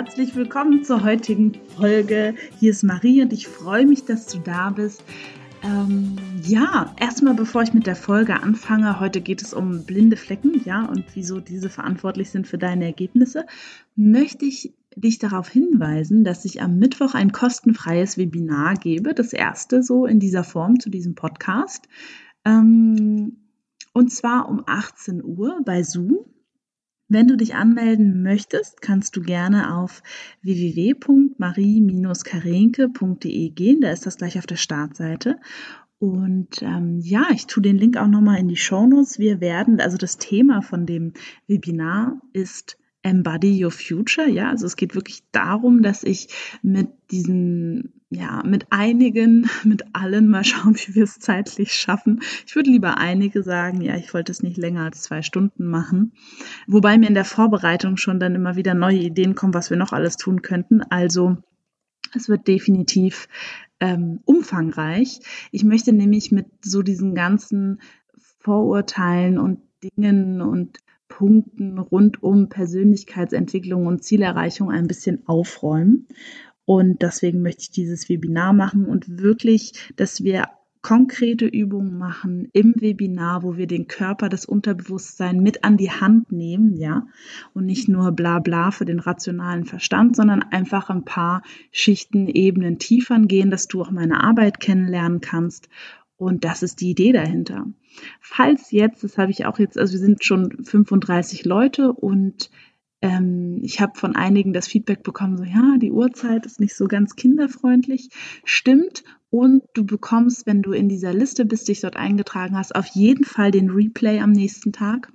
herzlich willkommen zur heutigen Folge. Hier ist Marie und ich freue mich, dass du da bist. Ähm, ja, erstmal bevor ich mit der Folge anfange, heute geht es um blinde Flecken, ja, und wieso diese verantwortlich sind für deine Ergebnisse, möchte ich dich darauf hinweisen, dass ich am Mittwoch ein kostenfreies Webinar gebe, das erste so in dieser Form zu diesem Podcast. Ähm, und zwar um 18 Uhr bei Zoom. Wenn du dich anmelden möchtest, kannst du gerne auf www.marie-karenke.de gehen. Da ist das gleich auf der Startseite. Und ähm, ja, ich tue den Link auch nochmal in die Shownotes. Wir werden, also das Thema von dem Webinar ist Embody Your Future. Ja, also es geht wirklich darum, dass ich mit diesen, ja, mit einigen, mit allen mal schauen, wie wir es zeitlich schaffen. Ich würde lieber einige sagen, ja, ich wollte es nicht länger als zwei Stunden machen. Wobei mir in der Vorbereitung schon dann immer wieder neue Ideen kommen, was wir noch alles tun könnten. Also es wird definitiv ähm, umfangreich. Ich möchte nämlich mit so diesen ganzen Vorurteilen und Dingen und Punkten rund um Persönlichkeitsentwicklung und Zielerreichung ein bisschen aufräumen. Und deswegen möchte ich dieses Webinar machen und wirklich, dass wir konkrete Übungen machen im Webinar, wo wir den Körper, das Unterbewusstsein mit an die Hand nehmen, ja, und nicht nur bla bla für den rationalen Verstand, sondern einfach ein paar Schichten, Ebenen tiefer gehen, dass du auch meine Arbeit kennenlernen kannst und das ist die Idee dahinter. Falls jetzt, das habe ich auch jetzt, also wir sind schon 35 Leute und ähm, ich habe von einigen das Feedback bekommen, so ja, die Uhrzeit ist nicht so ganz kinderfreundlich. Stimmt. Und du bekommst, wenn du in dieser Liste bist, dich dort eingetragen hast, auf jeden Fall den Replay am nächsten Tag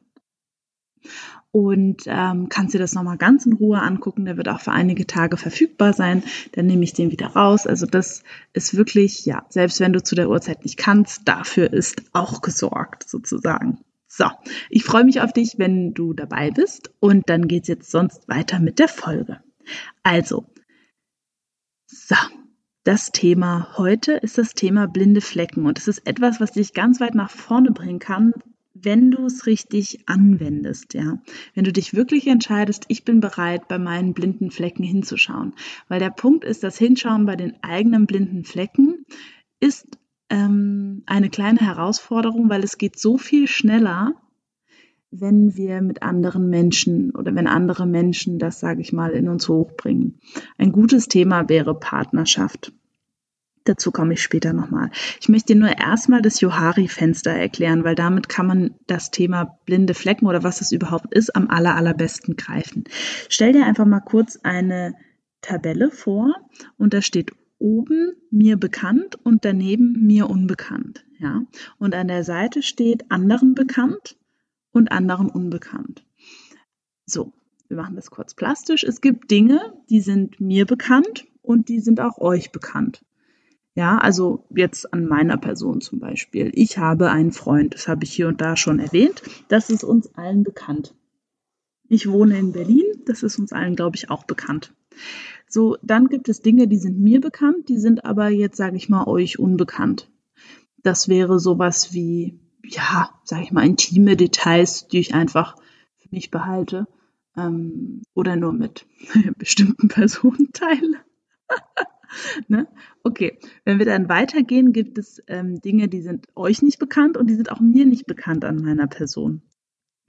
und ähm, kannst dir das nochmal ganz in Ruhe angucken. Der wird auch für einige Tage verfügbar sein. Dann nehme ich den wieder raus. Also das ist wirklich, ja, selbst wenn du zu der Uhrzeit nicht kannst, dafür ist auch gesorgt sozusagen. So, ich freue mich auf dich, wenn du dabei bist und dann geht's jetzt sonst weiter mit der Folge. Also, so, das Thema heute ist das Thema blinde Flecken und es ist etwas, was dich ganz weit nach vorne bringen kann, wenn du es richtig anwendest, ja. Wenn du dich wirklich entscheidest, ich bin bereit, bei meinen blinden Flecken hinzuschauen. Weil der Punkt ist, das Hinschauen bei den eigenen blinden Flecken ist ähm, eine kleine Herausforderung, weil es geht so viel schneller, wenn wir mit anderen Menschen oder wenn andere Menschen das, sage ich mal, in uns hochbringen. Ein gutes Thema wäre Partnerschaft. Dazu komme ich später nochmal. Ich möchte dir nur erstmal das Johari-Fenster erklären, weil damit kann man das Thema blinde Flecken oder was es überhaupt ist, am aller, allerbesten greifen. Stell dir einfach mal kurz eine Tabelle vor und da steht oben mir bekannt und daneben mir unbekannt. Ja? Und an der Seite steht anderen bekannt und anderen unbekannt. So, wir machen das kurz plastisch. Es gibt Dinge, die sind mir bekannt und die sind auch euch bekannt. Ja, also jetzt an meiner Person zum Beispiel. Ich habe einen Freund, das habe ich hier und da schon erwähnt. Das ist uns allen bekannt. Ich wohne in Berlin, das ist uns allen, glaube ich, auch bekannt. So, dann gibt es Dinge, die sind mir bekannt, die sind aber jetzt, sage ich mal, euch unbekannt. Das wäre sowas wie, ja, sage ich mal, intime Details, die ich einfach für mich behalte ähm, oder nur mit bestimmten Personen teile. ne? Okay, wenn wir dann weitergehen, gibt es ähm, Dinge, die sind euch nicht bekannt und die sind auch mir nicht bekannt an meiner Person.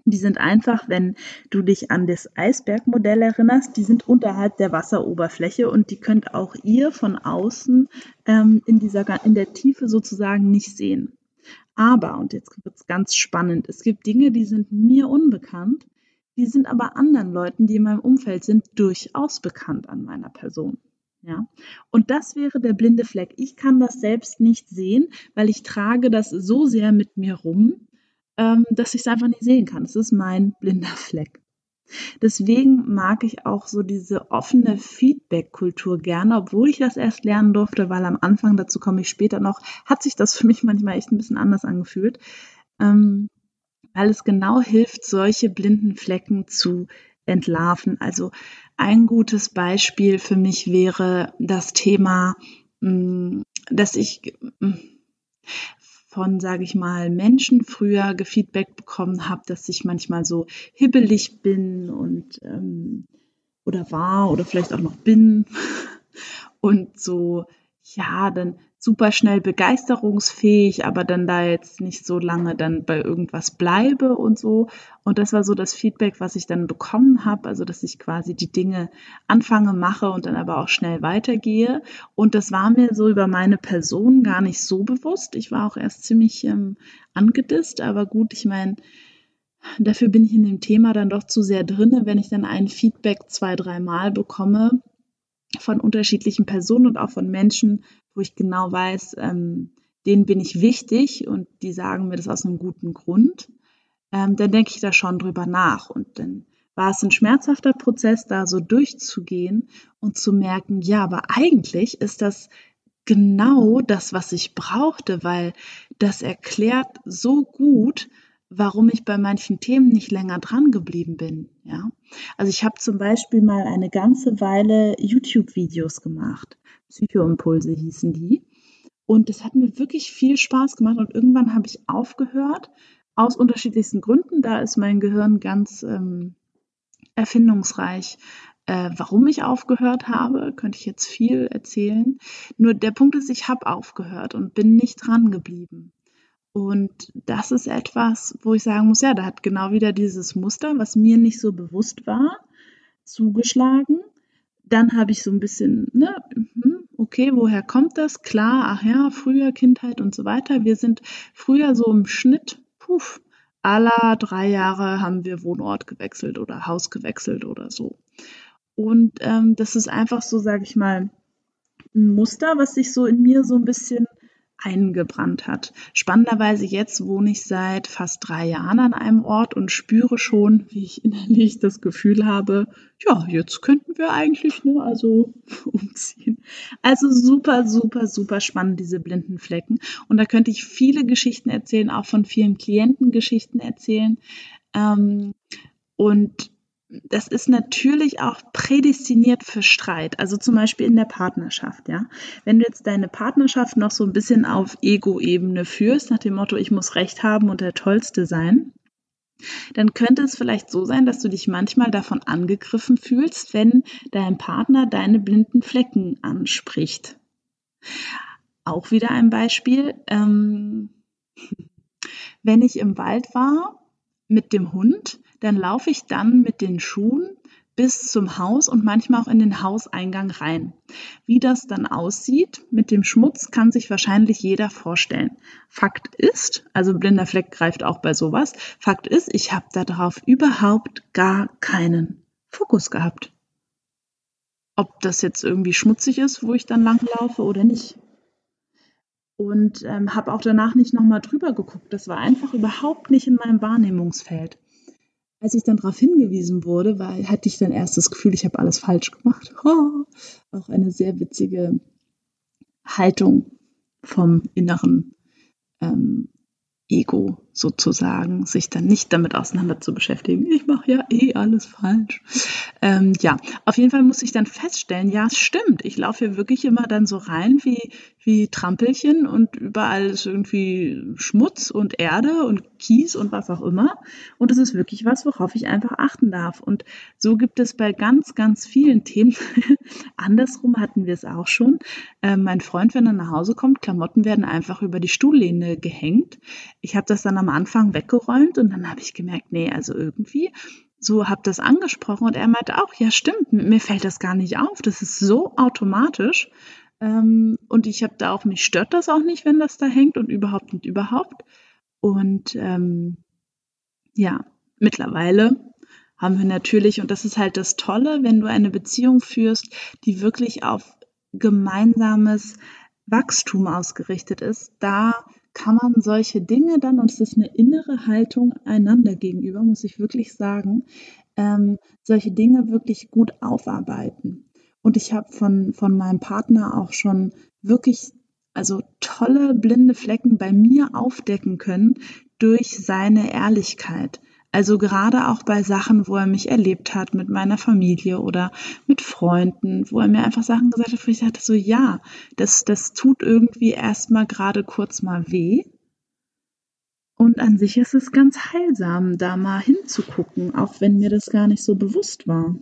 Die sind einfach, wenn du dich an das Eisbergmodell erinnerst, die sind unterhalb der Wasseroberfläche und die könnt auch ihr von außen ähm, in, dieser, in der Tiefe sozusagen nicht sehen. Aber, und jetzt wird es ganz spannend, es gibt Dinge, die sind mir unbekannt, die sind aber anderen Leuten, die in meinem Umfeld sind, durchaus bekannt an meiner Person. Ja, und das wäre der blinde Fleck. Ich kann das selbst nicht sehen, weil ich trage das so sehr mit mir rum, ähm, dass ich es einfach nicht sehen kann. Es ist mein blinder Fleck. Deswegen mag ich auch so diese offene Feedback-Kultur gerne, obwohl ich das erst lernen durfte, weil am Anfang, dazu komme ich später noch, hat sich das für mich manchmal echt ein bisschen anders angefühlt, ähm, weil es genau hilft, solche blinden Flecken zu entlarven. Also ein gutes Beispiel für mich wäre das Thema, mm, dass ich mm, von, sage ich mal, Menschen früher gefeedback bekommen habe, dass ich manchmal so hibbelig bin und ähm, oder war oder vielleicht auch noch bin. Und so, ja, dann super schnell begeisterungsfähig, aber dann da jetzt nicht so lange dann bei irgendwas bleibe und so. Und das war so das Feedback, was ich dann bekommen habe, also dass ich quasi die Dinge anfange, mache und dann aber auch schnell weitergehe. Und das war mir so über meine Person gar nicht so bewusst. Ich war auch erst ziemlich ähm, angedisst, aber gut, ich meine, dafür bin ich in dem Thema dann doch zu sehr drinne, wenn ich dann ein Feedback zwei, dreimal bekomme von unterschiedlichen Personen und auch von Menschen, wo ich genau weiß, ähm, denen bin ich wichtig und die sagen mir das aus einem guten Grund, ähm, dann denke ich da schon drüber nach. Und dann war es ein schmerzhafter Prozess, da so durchzugehen und zu merken, ja, aber eigentlich ist das genau das, was ich brauchte, weil das erklärt so gut, warum ich bei manchen Themen nicht länger dran geblieben bin. Ja, also ich habe zum Beispiel mal eine ganze Weile YouTube-Videos gemacht. Psychoimpulse hießen die. Und das hat mir wirklich viel Spaß gemacht und irgendwann habe ich aufgehört, aus unterschiedlichsten Gründen. Da ist mein Gehirn ganz ähm, erfindungsreich. Äh, warum ich aufgehört habe, könnte ich jetzt viel erzählen. Nur der Punkt ist, ich habe aufgehört und bin nicht dran geblieben. Und das ist etwas, wo ich sagen muss, ja, da hat genau wieder dieses Muster, was mir nicht so bewusst war, zugeschlagen. Dann habe ich so ein bisschen, ne, hm, okay, woher kommt das? Klar, ach ja, früher Kindheit und so weiter. Wir sind früher so im Schnitt, puff, aller drei Jahre haben wir Wohnort gewechselt oder Haus gewechselt oder so. Und ähm, das ist einfach so, sage ich mal, ein Muster, was sich so in mir so ein bisschen eingebrannt hat. Spannenderweise jetzt wohne ich seit fast drei Jahren an einem Ort und spüre schon, wie ich innerlich das Gefühl habe, ja, jetzt könnten wir eigentlich nur also umziehen. Also super, super, super spannend, diese blinden Flecken. Und da könnte ich viele Geschichten erzählen, auch von vielen Klienten Geschichten erzählen. Ähm, und das ist natürlich auch prädestiniert für Streit. Also zum Beispiel in der Partnerschaft, ja. Wenn du jetzt deine Partnerschaft noch so ein bisschen auf Ego-Ebene führst, nach dem Motto, ich muss Recht haben und der Tollste sein, dann könnte es vielleicht so sein, dass du dich manchmal davon angegriffen fühlst, wenn dein Partner deine blinden Flecken anspricht. Auch wieder ein Beispiel. Ähm, wenn ich im Wald war mit dem Hund, dann laufe ich dann mit den Schuhen bis zum Haus und manchmal auch in den Hauseingang rein. Wie das dann aussieht mit dem Schmutz, kann sich wahrscheinlich jeder vorstellen. Fakt ist, also blinder Fleck greift auch bei sowas, Fakt ist, ich habe darauf überhaupt gar keinen Fokus gehabt. Ob das jetzt irgendwie schmutzig ist, wo ich dann langlaufe oder nicht. Und ähm, habe auch danach nicht nochmal drüber geguckt. Das war einfach überhaupt nicht in meinem Wahrnehmungsfeld als ich dann darauf hingewiesen wurde, war, hatte ich dann erst das Gefühl, ich habe alles falsch gemacht. Oh, auch eine sehr witzige Haltung vom inneren ähm, Ego sozusagen, sich dann nicht damit auseinander zu beschäftigen. Ich mache ja eh alles falsch. Ähm, ja, auf jeden Fall muss ich dann feststellen, ja, es stimmt. Ich laufe hier wirklich immer dann so rein wie, wie Trampelchen und überall ist irgendwie Schmutz und Erde und Kies und was auch immer. Und es ist wirklich was, worauf ich einfach achten darf. Und so gibt es bei ganz, ganz vielen Themen. Andersrum hatten wir es auch schon. Äh, mein Freund, wenn er nach Hause kommt, Klamotten werden einfach über die Stuhllehne gehängt. Ich habe das dann am Anfang weggeräumt und dann habe ich gemerkt, nee, also irgendwie so habe das angesprochen und er meinte auch, ja stimmt, mir fällt das gar nicht auf, das ist so automatisch ähm, und ich habe da auch, mich stört das auch nicht, wenn das da hängt und überhaupt und überhaupt. Und ähm, ja, mittlerweile haben wir natürlich, und das ist halt das Tolle, wenn du eine Beziehung führst, die wirklich auf gemeinsames Wachstum ausgerichtet ist, da kann man solche Dinge dann, und es ist eine innere Haltung einander gegenüber, muss ich wirklich sagen, ähm, solche Dinge wirklich gut aufarbeiten. Und ich habe von, von meinem Partner auch schon wirklich, also tolle blinde Flecken bei mir aufdecken können durch seine Ehrlichkeit. Also gerade auch bei Sachen, wo er mich erlebt hat mit meiner Familie oder mit Freunden, wo er mir einfach Sachen gesagt hat, wo ich dachte so, ja, das, das tut irgendwie erstmal gerade kurz mal weh. Und an sich ist es ganz heilsam, da mal hinzugucken, auch wenn mir das gar nicht so bewusst war.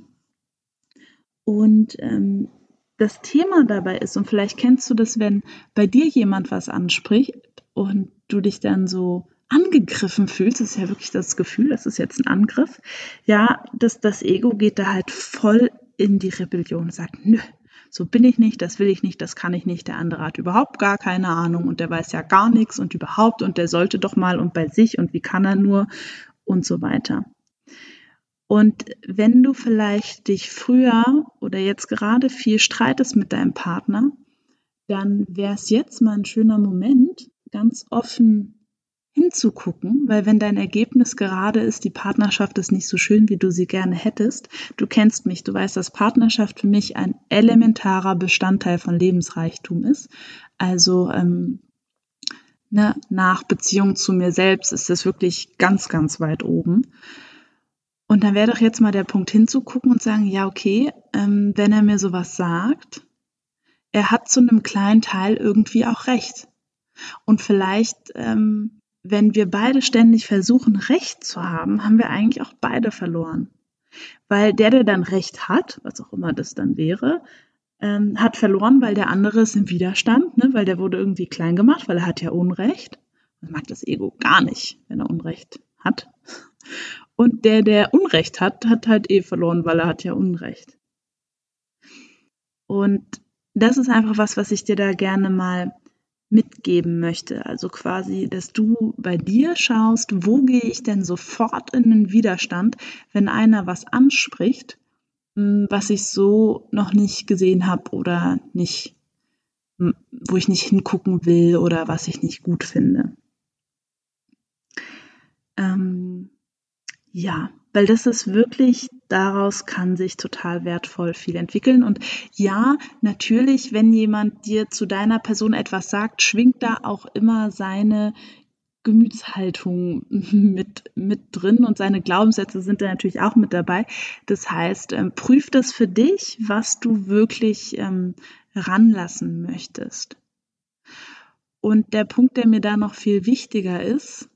Und ähm, das Thema dabei ist, und vielleicht kennst du das, wenn bei dir jemand was anspricht und du dich dann so angegriffen fühlst, das ist ja wirklich das Gefühl, das ist jetzt ein Angriff, ja, das, das Ego geht da halt voll in die Rebellion sagt, nö, so bin ich nicht, das will ich nicht, das kann ich nicht, der andere hat überhaupt gar keine Ahnung und der weiß ja gar nichts und überhaupt und der sollte doch mal und bei sich und wie kann er nur und so weiter. Und wenn du vielleicht dich früher oder jetzt gerade viel streitest mit deinem Partner, dann wäre es jetzt mal ein schöner Moment, ganz offen hinzugucken, weil wenn dein Ergebnis gerade ist, die Partnerschaft ist nicht so schön, wie du sie gerne hättest, du kennst mich, du weißt, dass Partnerschaft für mich ein elementarer Bestandteil von Lebensreichtum ist. Also ähm, ne, nach Beziehung zu mir selbst ist das wirklich ganz, ganz weit oben. Und dann wäre doch jetzt mal der Punkt hinzugucken und sagen, ja, okay, ähm, wenn er mir sowas sagt, er hat zu einem kleinen Teil irgendwie auch recht. Und vielleicht ähm, wenn wir beide ständig versuchen, Recht zu haben, haben wir eigentlich auch beide verloren. Weil der, der dann Recht hat, was auch immer das dann wäre, ähm, hat verloren, weil der andere ist im Widerstand, ne? weil der wurde irgendwie klein gemacht, weil er hat ja Unrecht. Das mag das Ego gar nicht, wenn er Unrecht hat. Und der, der Unrecht hat, hat halt eh verloren, weil er hat ja Unrecht. Und das ist einfach was, was ich dir da gerne mal mitgeben möchte. Also quasi, dass du bei dir schaust, wo gehe ich denn sofort in den Widerstand, wenn einer was anspricht, hm, was ich so noch nicht gesehen habe oder nicht, hm, wo ich nicht hingucken will oder was ich nicht gut finde. Ähm, ja, weil das ist wirklich, daraus kann sich total wertvoll viel entwickeln. Und ja, natürlich, wenn jemand dir zu deiner Person etwas sagt, schwingt da auch immer seine Gemütshaltung mit, mit drin und seine Glaubenssätze sind da natürlich auch mit dabei. Das heißt, ähm, prüf das für dich, was du wirklich ähm, ranlassen möchtest. Und der Punkt, der mir da noch viel wichtiger ist,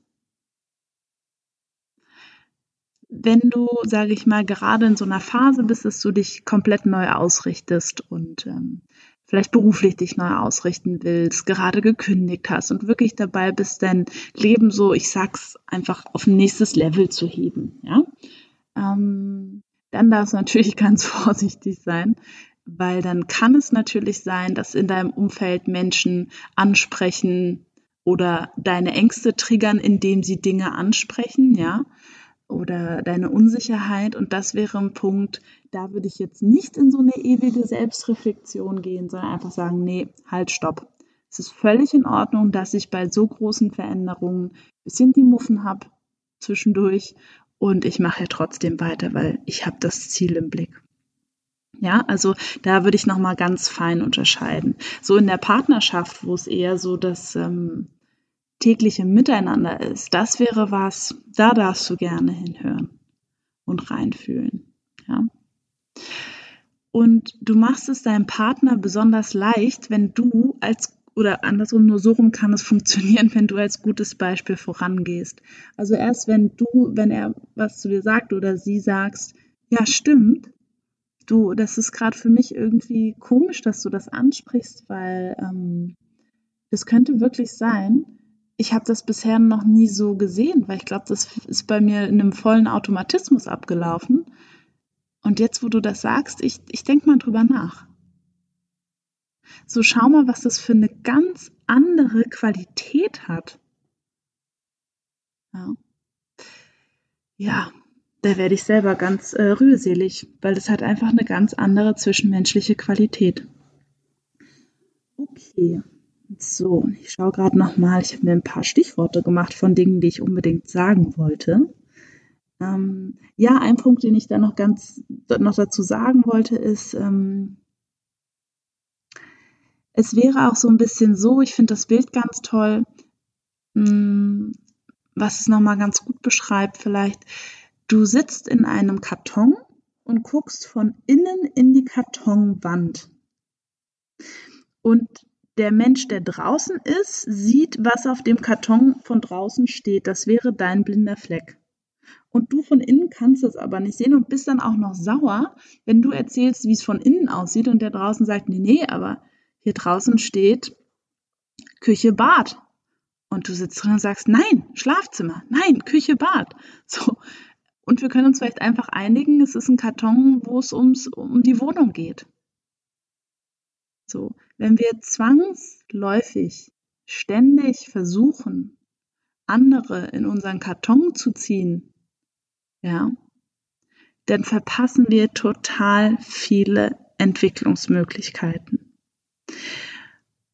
wenn du, sage ich mal, gerade in so einer Phase bist, dass du dich komplett neu ausrichtest und ähm, vielleicht beruflich dich neu ausrichten willst, gerade gekündigt hast und wirklich dabei bist, dein Leben so, ich sag's einfach, auf ein nächstes Level zu heben, ja, ähm, dann darfst du natürlich ganz vorsichtig sein, weil dann kann es natürlich sein, dass in deinem Umfeld Menschen ansprechen oder deine Ängste triggern, indem sie Dinge ansprechen, ja oder deine Unsicherheit. Und das wäre ein Punkt, da würde ich jetzt nicht in so eine ewige Selbstreflexion gehen, sondern einfach sagen, nee, halt, stopp. Es ist völlig in Ordnung, dass ich bei so großen Veränderungen ein bisschen die Muffen habe zwischendurch und ich mache ja trotzdem weiter, weil ich habe das Ziel im Blick. Ja, also da würde ich nochmal ganz fein unterscheiden. So in der Partnerschaft, wo es eher so das ähm, tägliche Miteinander ist, das wäre was, da darfst du gerne hinhören und reinfühlen. Ja. Und du machst es deinem Partner besonders leicht, wenn du als oder andersrum, nur so rum kann es funktionieren, wenn du als gutes Beispiel vorangehst. Also erst wenn du, wenn er was zu dir sagt oder sie sagst, ja, stimmt, du, das ist gerade für mich irgendwie komisch, dass du das ansprichst, weil ähm, das könnte wirklich sein, ich habe das bisher noch nie so gesehen, weil ich glaube, das ist bei mir in einem vollen Automatismus abgelaufen. Und jetzt, wo du das sagst, ich, ich denke mal drüber nach. So schau mal, was das für eine ganz andere Qualität hat. Ja, ja da werde ich selber ganz äh, rührselig, weil das hat einfach eine ganz andere zwischenmenschliche Qualität. Okay. So, ich schaue gerade nochmal. Ich habe mir ein paar Stichworte gemacht von Dingen, die ich unbedingt sagen wollte. Ähm, ja, ein Punkt, den ich da noch ganz noch dazu sagen wollte, ist, ähm, es wäre auch so ein bisschen so, ich finde das Bild ganz toll, mh, hm, was es nochmal ganz gut beschreibt, vielleicht. Du sitzt in einem Karton und guckst von innen in die Kartonwand. Und der Mensch, der draußen ist, sieht, was auf dem Karton von draußen steht. Das wäre dein blinder Fleck. Und du von innen kannst es aber nicht sehen und bist dann auch noch sauer, wenn du erzählst, wie es von innen aussieht und der draußen sagt, nee, nee, aber hier draußen steht Küche, Bad. Und du sitzt drin und sagst, nein, Schlafzimmer, nein, Küche, Bad. So. Und wir können uns vielleicht einfach einigen, es ist ein Karton, wo es ums, um die Wohnung geht. So. Wenn wir zwangsläufig ständig versuchen, andere in unseren Karton zu ziehen, ja, dann verpassen wir total viele Entwicklungsmöglichkeiten.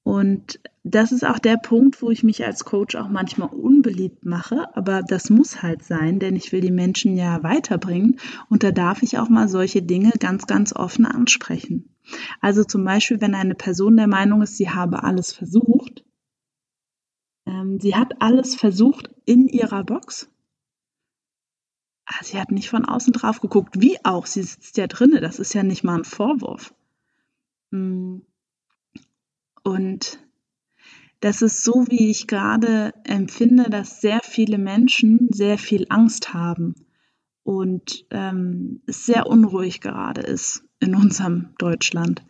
Und das ist auch der Punkt, wo ich mich als Coach auch manchmal unbeliebt mache, aber das muss halt sein, denn ich will die Menschen ja weiterbringen und da darf ich auch mal solche Dinge ganz, ganz offen ansprechen. Also zum Beispiel, wenn eine Person der Meinung ist, sie habe alles versucht, ähm, sie hat alles versucht in ihrer Box. Ah, sie hat nicht von außen drauf geguckt, wie auch, sie sitzt ja drinne, das ist ja nicht mal ein Vorwurf. Hm. Und das ist so, wie ich gerade empfinde, dass sehr viele Menschen sehr viel Angst haben und ähm, es sehr unruhig gerade ist in unserem Deutschland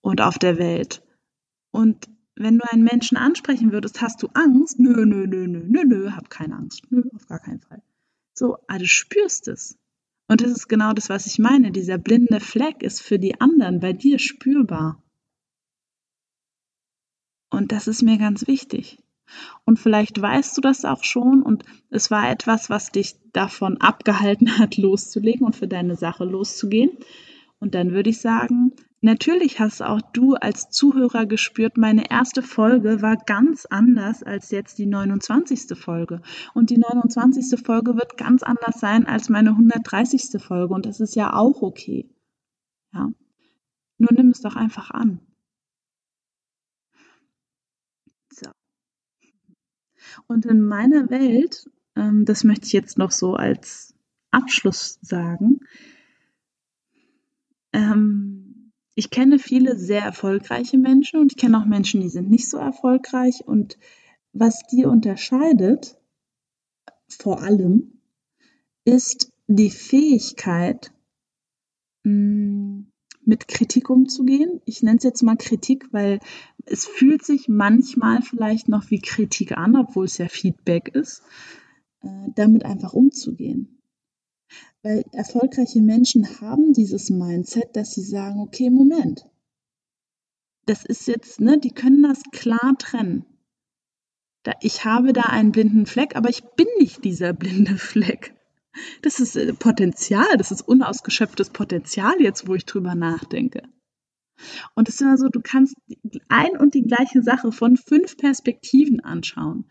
und auf der Welt. Und wenn du einen Menschen ansprechen würdest, hast du Angst? Nö, nö, nö, nö, nö, nö, hab keine Angst. Nö, auf gar keinen Fall. So, aber du spürst es. Und das ist genau das, was ich meine. Dieser blinde Fleck ist für die anderen bei dir spürbar. Und das ist mir ganz wichtig. Und vielleicht weißt du das auch schon und es war etwas, was dich davon abgehalten hat, loszulegen und für deine Sache loszugehen. Und dann würde ich sagen, natürlich hast auch du als Zuhörer gespürt, meine erste Folge war ganz anders als jetzt die 29. Folge. Und die 29. Folge wird ganz anders sein als meine 130. Folge. Und das ist ja auch okay. Ja. Nur nimm es doch einfach an. Und in meiner Welt, ähm, das möchte ich jetzt noch so als Abschluss sagen, ähm, ich kenne viele sehr erfolgreiche Menschen und ich kenne auch Menschen, die sind nicht so erfolgreich. Und was die unterscheidet, vor allem, ist die Fähigkeit, mh, mm, mit Kritik umzugehen. Ich nenne es jetzt mal Kritik, weil es fühlt sich manchmal vielleicht noch wie Kritik an, obwohl es ja Feedback ist, äh, damit einfach umzugehen. Weil erfolgreiche Menschen haben dieses Mindset, dass sie sagen, okay, Moment, das ist jetzt, ne, die können das klar trennen. Ich habe da einen blinden Fleck, aber ich bin nicht dieser blinde Fleck. Das ist äh, Potenzial, das ist unausgeschöpftes Potenzial jetzt, wo ich drüber nachdenke. Und es ist immer so, du kannst ein und die gleiche Sache von fünf Perspektiven anschauen.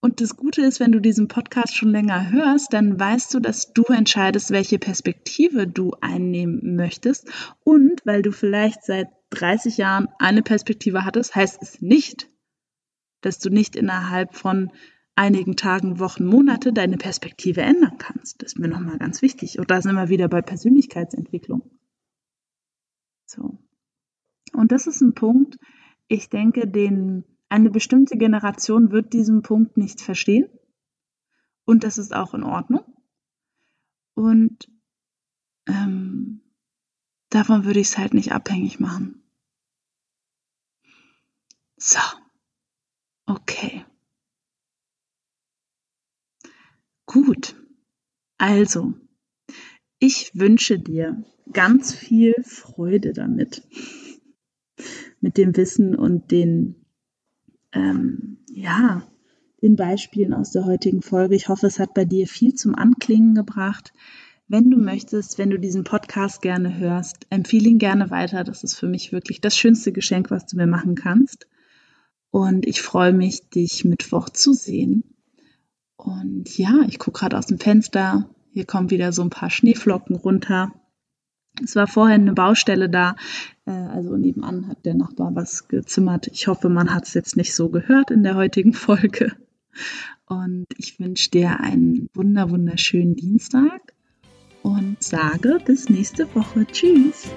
Und das Gute ist, wenn du diesen Podcast schon länger hörst, dann weißt du, dass du entscheidest, welche Perspektive du einnehmen möchtest. Und weil du vielleicht seit 30 Jahren eine Perspektive hattest, heißt es nicht, dass du nicht innerhalb von einigen Tagen, Wochen, Monate deine Perspektive ändern kannst. Das ist mir nochmal ganz wichtig. Und da sind wir wieder bei Persönlichkeitsentwicklung. So. Und das ist ein Punkt, ich denke, den eine bestimmte Generation wird diesen Punkt nicht verstehen. Und das ist auch in Ordnung. Und ähm, davon würde ich es halt nicht abhängig machen. So. Okay. Gut, also, ich wünsche dir ganz viel Freude damit, mit dem Wissen und den, ähm, ja, den Beispielen aus der heutigen Folge. Ich hoffe, es hat bei dir viel zum Anklingen gebracht. Wenn du möchtest, wenn du diesen Podcast gerne hörst, empfehle ihn gerne weiter. Das ist für mich wirklich das schönste Geschenk, was du mir machen kannst. Und ich freue mich, dich Mittwoch zu sehen. Und ja, ich gucke gerade aus dem Fenster. Hier kommen wieder so ein paar Schneeflocken runter. Es war vorher eine Baustelle da. Äh, also nebenan hat der Nachbar was gezimmert. Ich hoffe, man hat es jetzt nicht so gehört in der heutigen Folge. Und ich wünsche dir einen wunder, wunderschönen Dienstag und sage bis nächste Woche. Tschüss.